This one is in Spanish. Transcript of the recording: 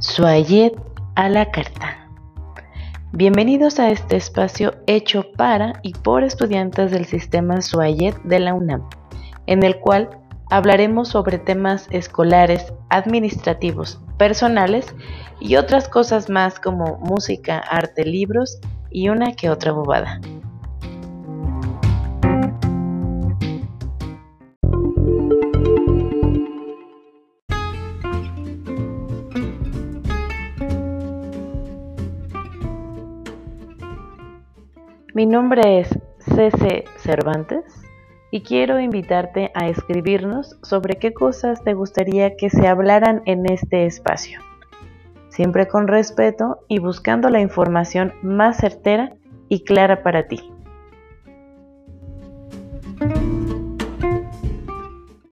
Suayet a la carta. Bienvenidos a este espacio hecho para y por estudiantes del sistema Suayet de la UNAM, en el cual hablaremos sobre temas escolares, administrativos, personales y otras cosas más como música, arte, libros y una que otra bobada. Mi nombre es CC Cervantes y quiero invitarte a escribirnos sobre qué cosas te gustaría que se hablaran en este espacio, siempre con respeto y buscando la información más certera y clara para ti.